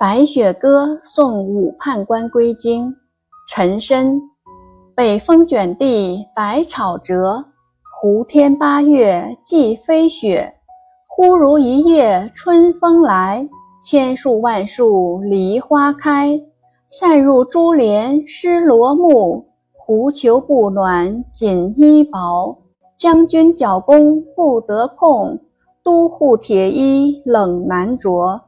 白雪歌送武判官归京，陈申。北风卷地白草折，胡天八月即飞雪。忽如一夜春风来，千树万树梨花开。散入珠帘湿罗幕，狐裘不暖锦衣薄。将军角弓不得控，都护铁衣冷难着。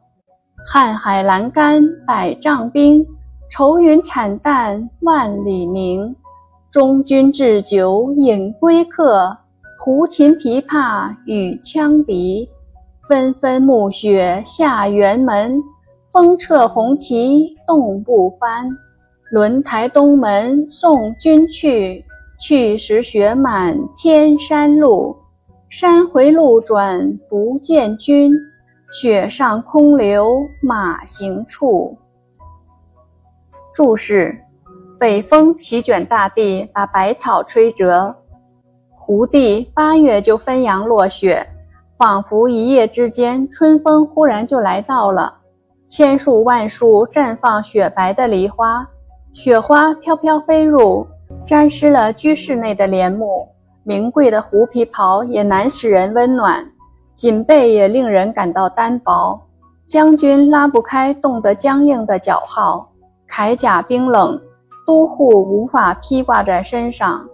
瀚海阑干百丈冰，愁云惨淡万里凝。中军置酒饮归客，胡琴琵琶与羌笛。纷纷暮雪下辕门，风掣红旗冻不翻。轮台东门送君去，去时雪满天山路。山回路转不见君。雪上空留马行处。注释：北风席卷大地，把百草吹折；胡地八月就分阳落雪，仿佛一夜之间，春风忽然就来到了。千树万树绽放雪白的梨花，雪花飘飘飞入，沾湿了居室内的帘幕。名贵的狐皮袍也难使人温暖。锦被也令人感到单薄，将军拉不开冻得僵硬的脚号，铠甲冰冷，都护无法披挂在身上。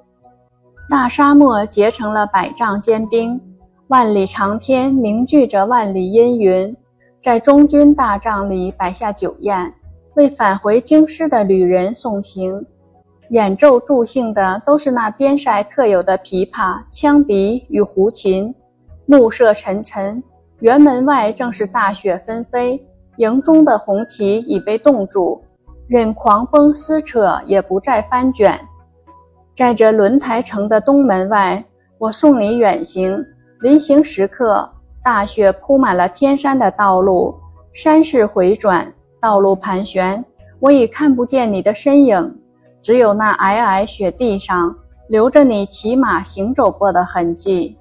大沙漠结成了百丈坚冰，万里长天凝聚着万里阴云。在中军大帐里摆下酒宴，为返回京师的旅人送行。演奏助兴的都是那边塞特有的琵琶、羌笛与胡琴。暮色沉沉，园门外正是大雪纷飞，营中的红旗已被冻住，任狂风撕扯也不再翻卷。在这轮台城的东门外，我送你远行。临行时刻，大雪铺满了天山的道路，山势回转，道路盘旋，我已看不见你的身影，只有那皑皑雪地上留着你骑马行走过的痕迹。